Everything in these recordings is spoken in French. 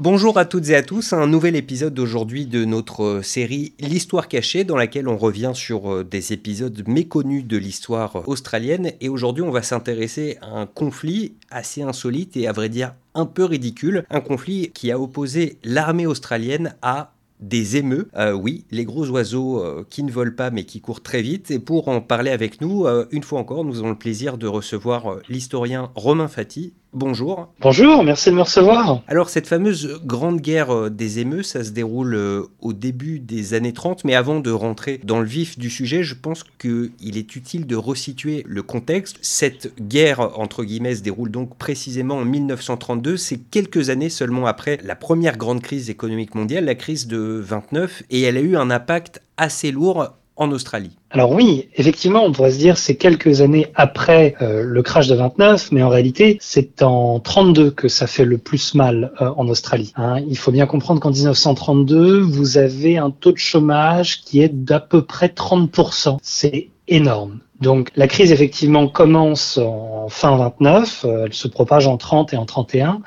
Bonjour à toutes et à tous, un nouvel épisode d'aujourd'hui de notre euh, série L'histoire cachée dans laquelle on revient sur euh, des épisodes méconnus de l'histoire australienne et aujourd'hui on va s'intéresser à un conflit assez insolite et à vrai dire un peu ridicule, un conflit qui a opposé l'armée australienne à des émeux. Euh, oui, les gros oiseaux qui ne volent pas mais qui courent très vite. Et pour en parler avec nous, une fois encore, nous avons le plaisir de recevoir l'historien Romain Fati. Bonjour. Bonjour, merci de me recevoir. Alors cette fameuse grande guerre euh, des émeux, ça se déroule euh, au début des années 30, mais avant de rentrer dans le vif du sujet, je pense qu'il est utile de resituer le contexte. Cette guerre, entre guillemets, se déroule donc précisément en 1932, c'est quelques années seulement après la première grande crise économique mondiale, la crise de 29, et elle a eu un impact assez lourd Australie. Alors oui, effectivement, on pourrait se dire c'est quelques années après euh, le crash de 29, mais en réalité c'est en 32 que ça fait le plus mal euh, en Australie. Hein. Il faut bien comprendre qu'en 1932, vous avez un taux de chômage qui est d'à peu près 30%. C'est énorme. Donc la crise effectivement commence en fin 29, euh, elle se propage en 30 et en 31,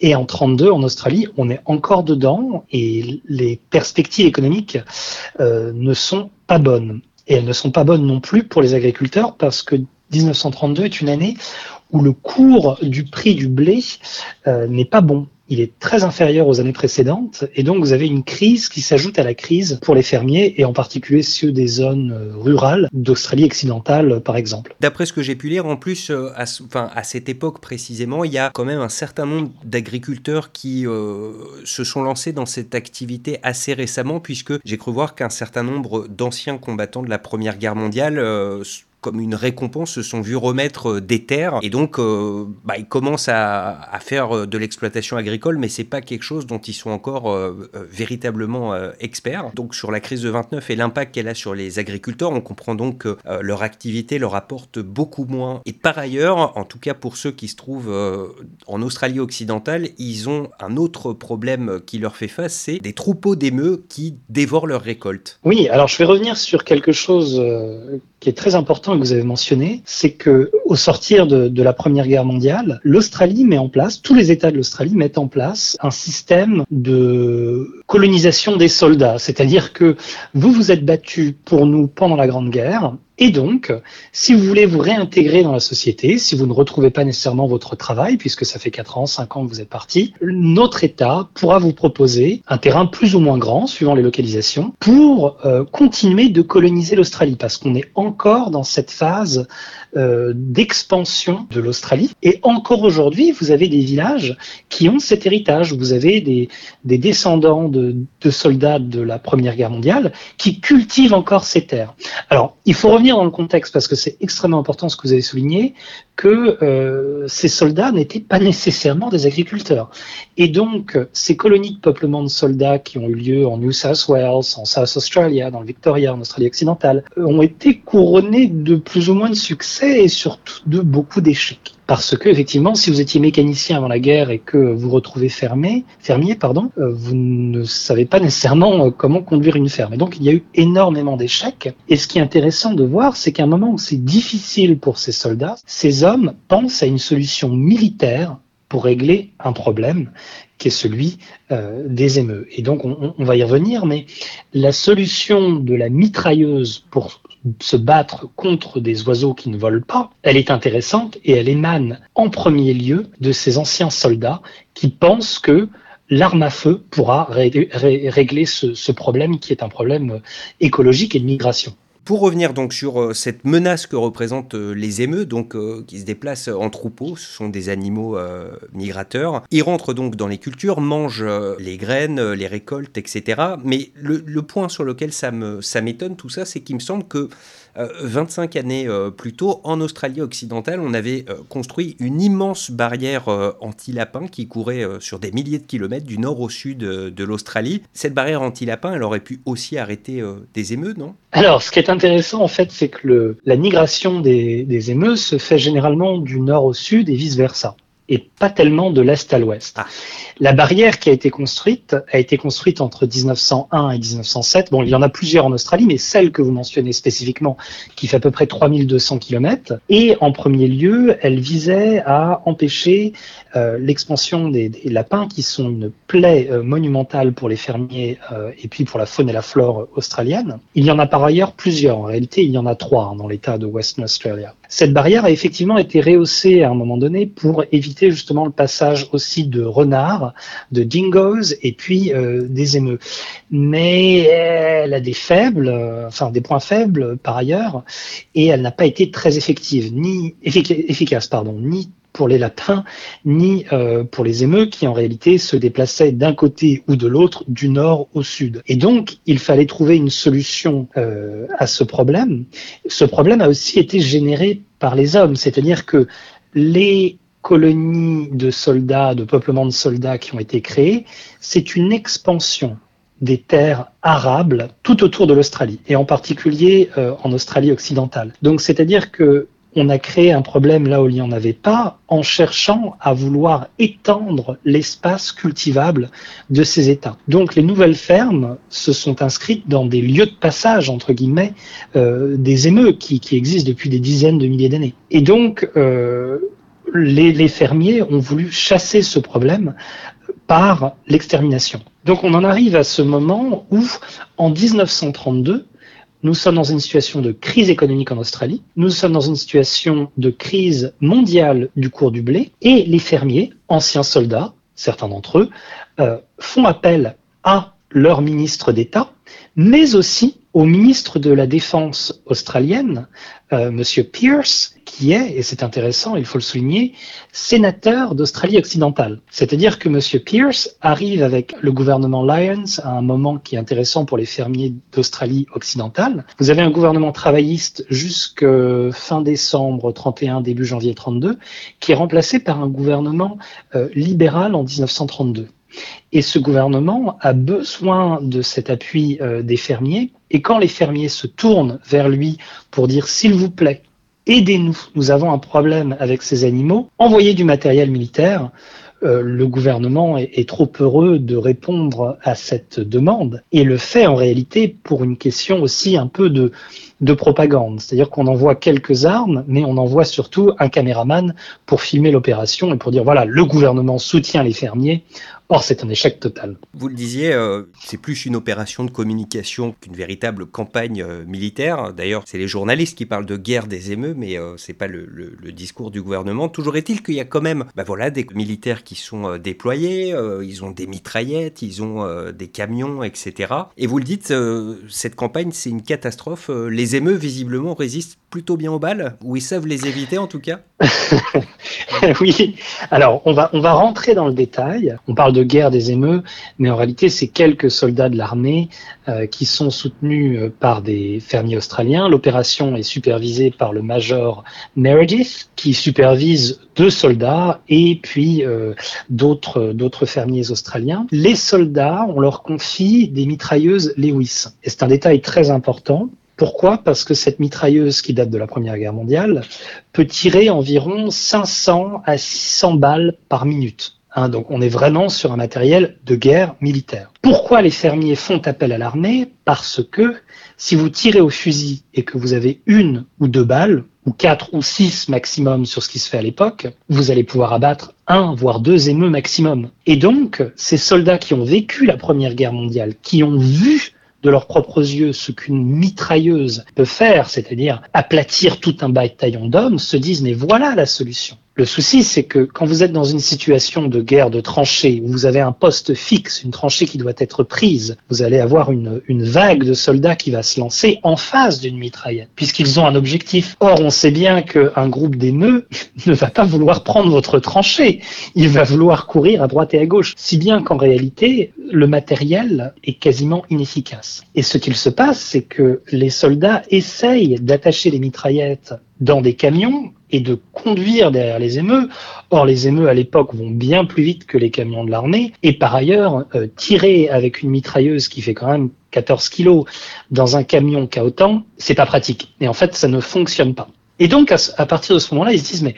et en 32 en Australie, on est encore dedans et les perspectives économiques ne sont pas bonnes. Et elles ne sont pas bonnes non plus pour les agriculteurs parce que 1932 est une année où le cours du prix du blé euh, n'est pas bon il est très inférieur aux années précédentes et donc vous avez une crise qui s'ajoute à la crise pour les fermiers et en particulier ceux des zones euh, rurales d'Australie occidentale par exemple. D'après ce que j'ai pu lire, en plus, euh, à, cette époque précisément, il y a quand même un certain nombre d'agriculteurs qui euh, se sont lancés dans cette activité assez récemment puisque j'ai cru voir qu'un certain nombre d'anciens combattants de la Première Guerre mondiale comme une récompense, se sont vus remettre euh, des terres et donc euh, bah, ils commencent à, faire euh, de l'exploitation agricole, mais c'est pas quelque chose dont ils sont encore véritablement experts. Donc sur la crise de 29 et l'impact qu'elle a sur les agriculteurs, on comprend donc que leur activité leur apporte beaucoup moins. Et par ailleurs, en tout cas pour ceux qui se trouvent en Australie occidentale, ils ont un autre problème qui leur fait face, c'est des troupeaux d'émeux qui dévorent leurs récoltes. Oui, alors je vais revenir sur quelque chose qui est très important et que vous avez mentionné, c'est que au sortir de, de, la Première Guerre mondiale, l'Australie met en place, tous les États de l'Australie mettent en place un système de colonisation des soldats. C'est-à-dire que vous vous êtes battu pour nous pendant la Grande Guerre, et donc, si vous voulez vous réintégrer dans la société, si vous ne retrouvez pas nécessairement votre travail, puisque ça fait 4 ans, 5 ans que vous êtes parti, notre État pourra vous proposer un terrain plus ou moins grand, suivant les localisations, pour euh, continuer de coloniser l'Australie, parce qu'on est encore dans cette phase euh, d'expansion de l'Australie. Et encore aujourd'hui, vous avez des villages qui ont cet héritage. Vous avez des, des descendants de, soldats de la Première Guerre mondiale qui cultivent encore ces terres. Alors, il faut revenir dans le contexte parce que c'est extrêmement important ce que vous avez souligné, que euh, ces soldats n'étaient pas nécessairement des agriculteurs. Et donc, ces colonies de peuplement de soldats qui ont eu lieu en New South Wales, en South Australia, dans le Victoria, en Australie occidentale, ont été couronnées de plus ou moins de succès et surtout de beaucoup d'échecs. Parce que effectivement, si vous étiez mécanicien avant la guerre et que vous retrouvez fermé, fermier, pardon, euh, vous ne savez pas nécessairement euh, comment conduire une ferme. Et donc, il y a eu énormément d'échecs. Et ce qui est intéressant de voir, c'est qu'à un moment où c'est difficile pour ces soldats, ces hommes pensent à une solution militaire pour régler un problème qui est celui euh, des émeux. Et donc, on, on, va y revenir, mais la solution de la mitrailleuse pour se battre contre des oiseaux qui ne volent pas, elle est intéressante et elle émane en premier lieu de ces anciens soldats qui pensent que l'arme à feu pourra régler ce, problème qui est un problème écologique et de migration. Pour revenir donc sur euh, cette menace que représentent euh, les émeux, donc euh, qui se déplacent en troupeau, ce sont des animaux migrateurs. Ils rentrent donc dans les cultures, mangent les graines, les récoltes, etc. Mais le, point sur lequel ça m'étonne tout ça, c'est qu'il me semble que 25 euh, années euh, plus tôt, en Australie occidentale, on avait euh, construit une immense barrière anti-lapin qui courait sur des milliers de kilomètres du nord au sud de l'Australie. Cette barrière anti-lapin, elle aurait pu aussi arrêter des émeux, non? Alors, ce qui est intéressant, en fait, c'est que la migration des, des émeux se fait généralement du nord au sud et vice-versa. Et pas tellement de l'est à l'ouest. Ah. La barrière qui a été construite a été construite entre 1901 et 1907. Bon, il y en a plusieurs en Australie, mais celle que vous mentionnez spécifiquement, qui fait à peu près 3200 km, et en premier lieu, elle visait à empêcher euh, l'expansion des, lapins, qui sont une plaie euh, monumentale pour les fermiers euh, et puis pour la faune et la flore australienne. Il y en a par ailleurs plusieurs. En réalité, il y en a trois hein, dans l'état de Western Australia. Cette barrière a effectivement été rehaussée à un moment donné pour éviter justement le passage aussi de renards, de dingoes et puis euh, des émeux. Mais elle a des faibles, euh, enfin des points faibles par ailleurs, et elle n'a pas été très effective, ni efficace, pardon, ni pour les lapins, ni euh, pour les émeux qui en réalité se déplaçaient d'un côté ou de l'autre, du nord au sud. Et donc, il fallait trouver une solution euh, à ce problème. Ce problème a aussi été généré par les hommes, c'est-à-dire que les colonies de soldats, de peuplement de soldats qui ont été créées, c'est une expansion des terres arables tout autour de l'Australie, et en particulier euh, en Australie occidentale. Donc, c'est-à-dire que on a créé un problème là où il n'y en avait pas en cherchant à vouloir étendre l'espace cultivable de ces États. Donc les nouvelles fermes se sont inscrites dans des lieux de passage, entre guillemets, euh, des émeux qui, existent depuis des dizaines de milliers d'années. Et donc euh, les, les fermiers ont voulu chasser ce problème par l'extermination. Donc on en arrive à ce moment où, en 1932, nous sommes dans une situation de crise économique en Australie. Nous sommes dans une situation de crise mondiale du cours du blé. Et les fermiers, anciens soldats, certains d'entre eux, euh, font appel à leur ministre d'État, mais aussi au ministre de la Défense australienne, euh, Monsieur Pierce, qui est, et c'est intéressant, il faut le souligner, sénateur d'Australie occidentale. C'est-à-dire que Monsieur Pierce arrive avec le gouvernement Lyons à un moment qui est intéressant pour les fermiers d'Australie occidentale. Vous avez un gouvernement travailliste jusque fin décembre 31, début janvier 32, qui est remplacé par un gouvernement euh, libéral en 1932. Et ce gouvernement a besoin de cet appui euh, des fermiers. Et quand les fermiers se tournent vers lui pour dire s'il vous plaît, aidez-nous, nous avons un problème avec ces animaux, envoyez du matériel militaire, euh, le gouvernement est, trop heureux de répondre à cette demande et le fait en réalité pour une question aussi un peu de, de propagande. C'est-à-dire qu'on envoie quelques armes, mais on envoie surtout un caméraman pour filmer l'opération et pour dire voilà, le gouvernement soutient les fermiers, Or, c'est un échec total. Vous le disiez, euh, c'est plus une opération de communication qu'une véritable campagne euh, militaire. D'ailleurs, c'est les journalistes qui parlent de guerre des émeux, mais euh, c'est pas le, discours du gouvernement. Toujours est-il qu'il y a quand même, bah voilà, des militaires qui sont déployés. ils ont des mitraillettes, ils ont des camions, etc. Et vous le dites, cette campagne, c'est une catastrophe. les émeux, visiblement, résistent plutôt bien aux balles, ou ils savent les éviter en tout cas. oui. Alors, on va on va rentrer dans le détail. On parle de guerre des émeux, mais en réalité, c'est quelques soldats de l'armée euh, qui sont soutenus euh, par des fermiers australiens. L'opération est supervisée par le major Meredith, qui supervise deux soldats et puis euh, d'autres d'autres fermiers australiens. Les soldats, on leur confie des mitrailleuses Lewis. Et c'est un détail très important pourquoi? Parce que cette mitrailleuse qui date de la Première Guerre mondiale peut tirer environ 500 à 600 balles par minute. Hein, donc on est vraiment sur un matériel de guerre militaire. Pourquoi les fermiers font appel à l'armée? Parce que si vous tirez au fusil et que vous avez une ou deux balles, ou quatre ou six maximum sur ce qui se fait à l'époque, vous allez pouvoir abattre un, voire deux émeux maximum. Et donc, ces soldats qui ont vécu la Première Guerre mondiale, qui ont vu de leurs propres yeux ce qu'une mitrailleuse peut faire, c'est-à-dire aplatir tout un bataillon d'hommes, se disent mais voilà la solution. Le souci, c'est que quand vous êtes dans une situation de guerre de tranchée, où vous avez un poste fixe, une tranchée qui doit être prise, vous allez avoir une, vague de soldats qui va se lancer en face d'une mitraillette, puisqu'ils ont un objectif. Or, on sait bien qu'un groupe d'émeux ne va pas vouloir prendre votre tranchée, il va vouloir courir à droite et à gauche, si bien qu'en réalité, le matériel est quasiment inefficace. Et ce qu'il se passe, c'est que les soldats essayent d'attacher les mitraillettes dans des camions et de conduire derrière les émeux. Or, les émeux à l'époque vont bien plus vite que les camions de l'armée. Et par ailleurs, euh, tirer avec une mitrailleuse qui fait quand même 14 kilos dans un camion qui a autant, c'est pas pratique. Et en fait, ça ne fonctionne pas. Et donc, à, partir de ce moment-là, ils se disent, mais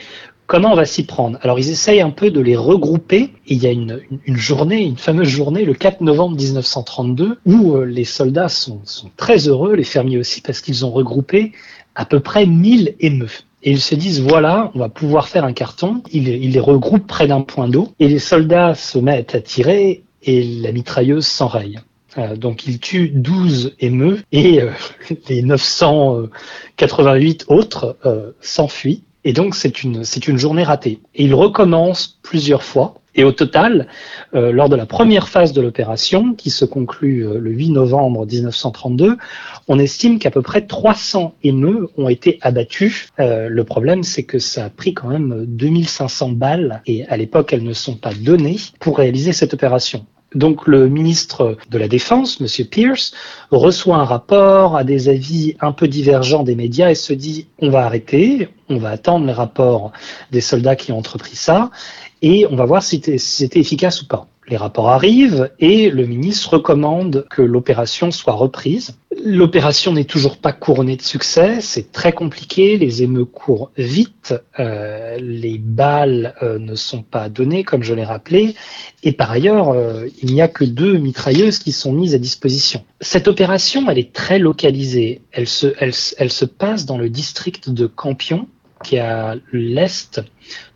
Comment on va s'y prendre? Alors ils essayent un peu de les regrouper. Il y a une, une, journée, une fameuse journée, le 4 novembre 1932, où euh, les soldats sont, sont très heureux, les fermiers aussi, parce qu'ils ont regroupé à peu près 1000 émeux. Et ils se disent, voilà, on va pouvoir faire un carton. Ils, ils les regroupent près d'un point d'eau. Et les soldats se mettent à tirer et la mitrailleuse s'enraye. Euh, donc il tue 12 émeux et euh, les 988 autres euh, s'enfuient. Et donc c'est une, c'est une journée ratée. Et il recommence plusieurs fois. Et au total, lors de la première phase de l'opération, qui se conclut le 8 novembre 1932, on estime qu'à peu près 300 émeux ont été abattus. le problème, c'est que ça a pris quand même 2500 balles, et à l'époque, elles ne sont pas données pour réaliser cette opération. Donc le ministre de la Défense, M. Pierce, reçoit un rapport, a des avis un peu divergents des médias et se dit on va arrêter, on va attendre les rapports des soldats qui ont entrepris ça et on va voir si c'était efficace ou pas. Les rapports arrivent et le ministre recommande que l'opération soit reprise. L'opération n'est toujours pas couronnée de succès, c'est très compliqué, les émeutes courent vite, euh, les balles euh, ne sont pas données comme je l'ai rappelé, et par ailleurs, euh, il n'y a que deux mitrailleuses qui sont mises à disposition. Cette opération, elle est très localisée, elle se, elle se passe dans le district de Campion, qui est à l'est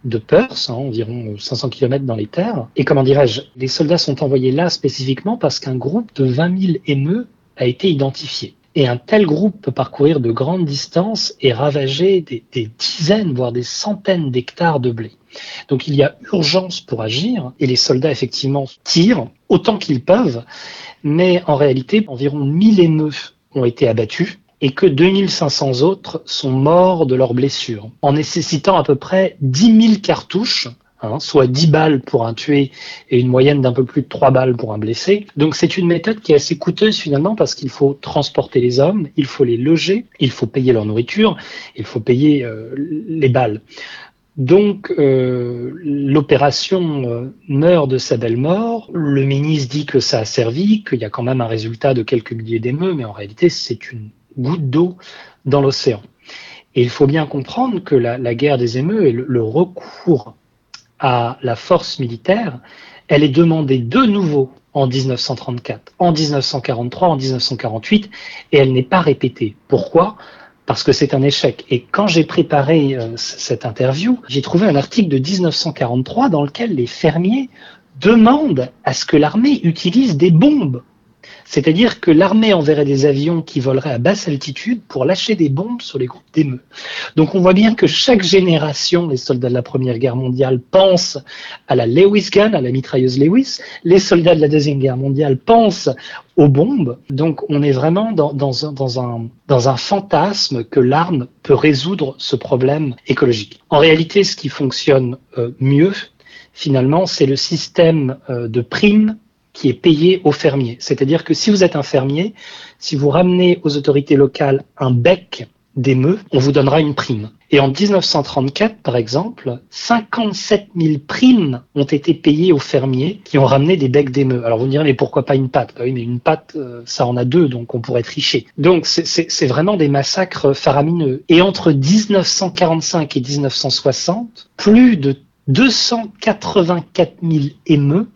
de Perth, hein, environ 500 km dans les terres. Et comment dirais-je, les soldats sont envoyés là spécifiquement parce qu'un groupe de 20 000 émeux a été identifié. Et un tel groupe peut parcourir de grandes distances et ravager des, dizaines, voire des centaines d'hectares de blé. Donc il y a urgence pour agir et les soldats effectivement tirent autant qu'ils peuvent, mais en réalité environ 1000 émeux ont été abattus et que 2500 autres sont morts de leurs blessures, en nécessitant à peu près 10 000 cartouches, hein, soit 10 balles pour un tué et une moyenne d'un peu plus de 3 balles pour un blessé. Donc c'est une méthode qui est assez coûteuse finalement parce qu'il faut transporter les hommes, il faut les loger, il faut payer leur nourriture, il faut payer euh, les balles. Donc euh, l'opération euh, meurt de sa belle mort. Le ministre dit que ça a servi, qu'il y a quand même un résultat de quelques milliers d'émeux, mais en réalité c'est une goutte d'eau dans l'océan. Et il faut bien comprendre que la, guerre des émeux et le, recours à la force militaire, elle est demandée de nouveau en 1934, en 1943, en 1948, et elle n'est pas répétée. Pourquoi? Parce que c'est un échec. Et quand j'ai préparé euh, cette interview, j'ai trouvé un article de 1943 dans lequel les fermiers demandent à ce que l'armée utilise des bombes c'est-à-dire que l'armée enverrait des avions qui voleraient à basse altitude pour lâcher des bombes sur les groupes d'émeutes. Donc on voit bien que chaque génération des soldats de la Première Guerre mondiale pense à la Lewis Gun, à la mitrailleuse Lewis. Les soldats de la Deuxième Guerre mondiale pensent aux bombes. Donc on est vraiment dans, dans, un, dans un fantasme que l'arme peut résoudre ce problème écologique. En réalité, ce qui fonctionne euh, mieux, finalement, c'est le système euh, de primes qui est payé aux fermiers. C'est-à-dire que si vous êtes un fermier, si vous ramenez aux autorités locales un bec d'émeux, on vous donnera une prime. Et en 1934, par exemple, 57 000 primes ont été payées aux fermiers qui ont ramené des becs d'émeux. Alors vous me direz, mais pourquoi pas une patte bah Oui, mais une patte, euh, ça en a deux, donc on pourrait tricher. Donc c'est vraiment des massacres faramineux. Et entre 1945 et 1960, plus de 284 000 émeux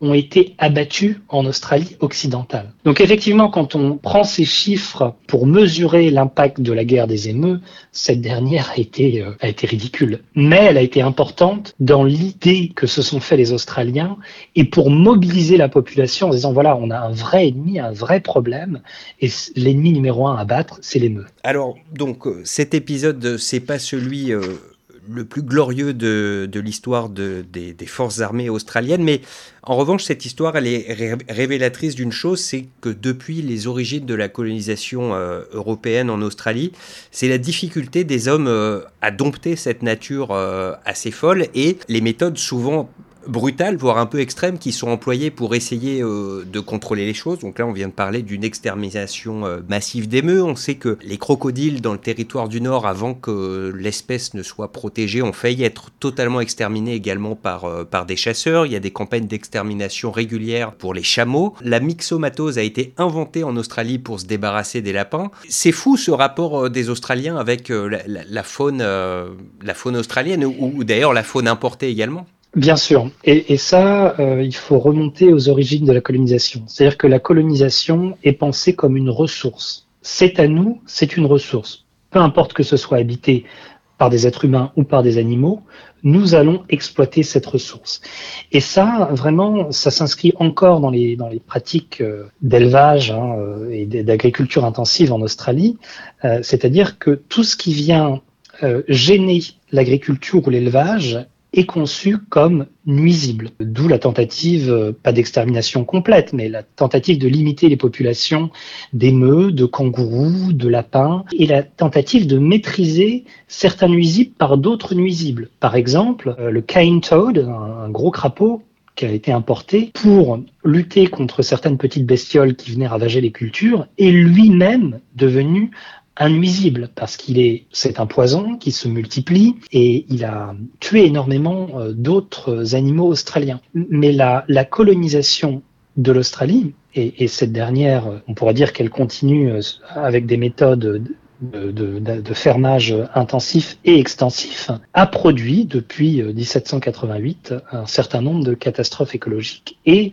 ont été abattus en Australie occidentale. Donc effectivement, quand on prend ces chiffres pour mesurer l'impact de la guerre des émeux, cette dernière a été, euh, a été ridicule. Mais elle a été importante dans l'idée que se sont fait les Australiens et pour mobiliser la population en disant voilà, on a un vrai ennemi, un vrai problème et l'ennemi numéro un à battre, c'est l'émeu. Alors, donc, euh, cet épisode, c'est pas celui... Euh, le plus glorieux de, l'histoire des, forces armées australiennes. Mais en revanche, cette histoire, elle est révélatrice d'une chose, c'est que depuis les origines de la colonisation euh, européenne en Australie, c'est la difficulté des hommes euh, à dompter cette nature euh, assez folle et les méthodes souvent brutales, voire un peu extrêmes, qui sont employées pour essayer de contrôler les choses. Donc là, on vient de parler d'une extermination massive d'émeux. On sait que les crocodiles dans le territoire du Nord, avant que l'espèce ne soit protégée, ont failli être totalement exterminés également par, par des chasseurs. Il y a des campagnes d'extermination régulières pour les chameaux. La myxomatose a été inventée en Australie pour se débarrasser des lapins. C'est fou ce rapport des Australiens avec la, faune, la faune australienne, ou, d'ailleurs la faune importée également. Bien sûr. Et, ça, euh, il faut remonter aux origines de la colonisation. C'est-à-dire que la colonisation est pensée comme une ressource. C'est à nous, c'est une ressource. Peu importe que ce soit habité par des êtres humains ou par des animaux, nous allons exploiter cette ressource. Et ça, vraiment, ça s'inscrit encore dans les, dans les pratiques euh, d'élevage hein, euh, et d'agriculture intensive en Australie. C'est-à-dire que tout ce qui vient gêner l'agriculture ou l'élevage est conçu comme nuisible. D'où la tentative, euh, pas d'extermination complète, mais la tentative de limiter les populations d'émeux, de kangourous, de lapins, et la tentative de maîtriser certains nuisibles par d'autres nuisibles. Par exemple, euh, le cane toad, un gros crapaud, qui a été importé pour lutter contre certaines petites bestioles qui venaient ravager les cultures, est lui-même devenu un parce qu'il est, c'est un poison qui se multiplie et il a tué énormément euh, d'autres animaux australiens. Mais la, colonisation de l'Australie, et, et, cette dernière, on pourrait dire qu'elle continue euh, avec des méthodes de, de, de, fermage intensif et extensif, a produit depuis 1788 euh, un certain nombre de catastrophes écologiques et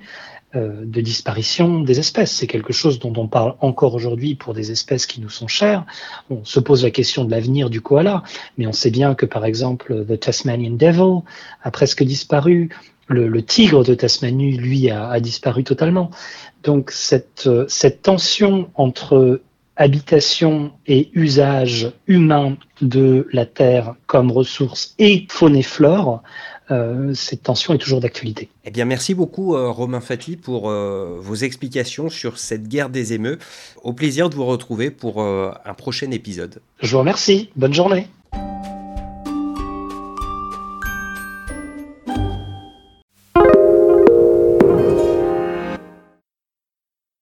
euh, de disparition des espèces. C'est quelque chose dont on parle encore aujourd'hui pour des espèces qui nous sont chères. On se pose la question de l'avenir du koala, mais on sait bien que par exemple, The Tasmanian Devil a presque disparu. Le, tigre de Tasmanie, lui, a, a disparu totalement. Donc cette, cette tension entre habitation et usage humain de la Terre comme ressource et faune et flore euh, cette tension est toujours d'actualité. Eh bien, merci beaucoup, euh, Romain Fatli, pour euh, vos explications sur cette guerre des émeux. Au plaisir de vous retrouver pour un prochain épisode. Je vous remercie. Bonne journée.